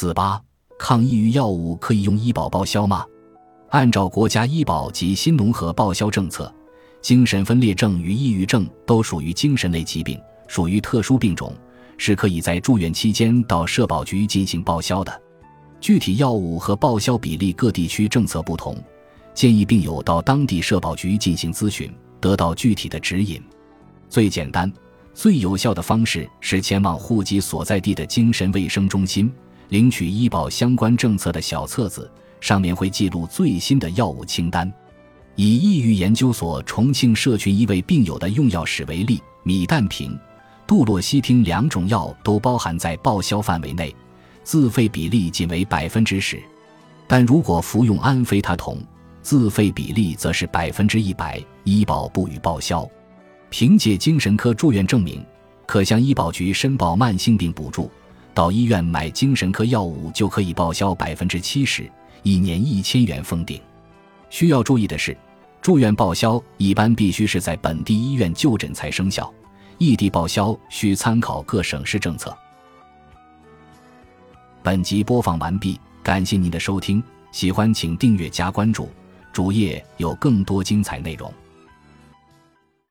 四八，抗抑郁药物可以用医保报销吗？按照国家医保及新农合报销政策，精神分裂症与抑郁症都属于精神类疾病，属于特殊病种，是可以在住院期间到社保局进行报销的。具体药物和报销比例各地区政策不同，建议病友到当地社保局进行咨询，得到具体的指引。最简单、最有效的方式是前往户籍所在地的精神卫生中心，领取医保相关政策的小册子。上面会记录最新的药物清单。以抑郁研究所重庆社群一位病友的用药史为例，米氮平、杜洛西汀两种药都包含在报销范围内，自费比例仅为百分之十。但如果服用安非他酮，自费比例则是百分之一百，医保不予报销。凭借精神科住院证明，可向医保局申报慢性病补助，到医院买精神科药物就可以报销百分之七十。一年一千元封顶。需要注意的是，住院报销一般必须是在本地医院就诊才生效，异地报销需参考各省市政策。本集播放完毕，感谢您的收听，喜欢请订阅加关注，主页有更多精彩内容。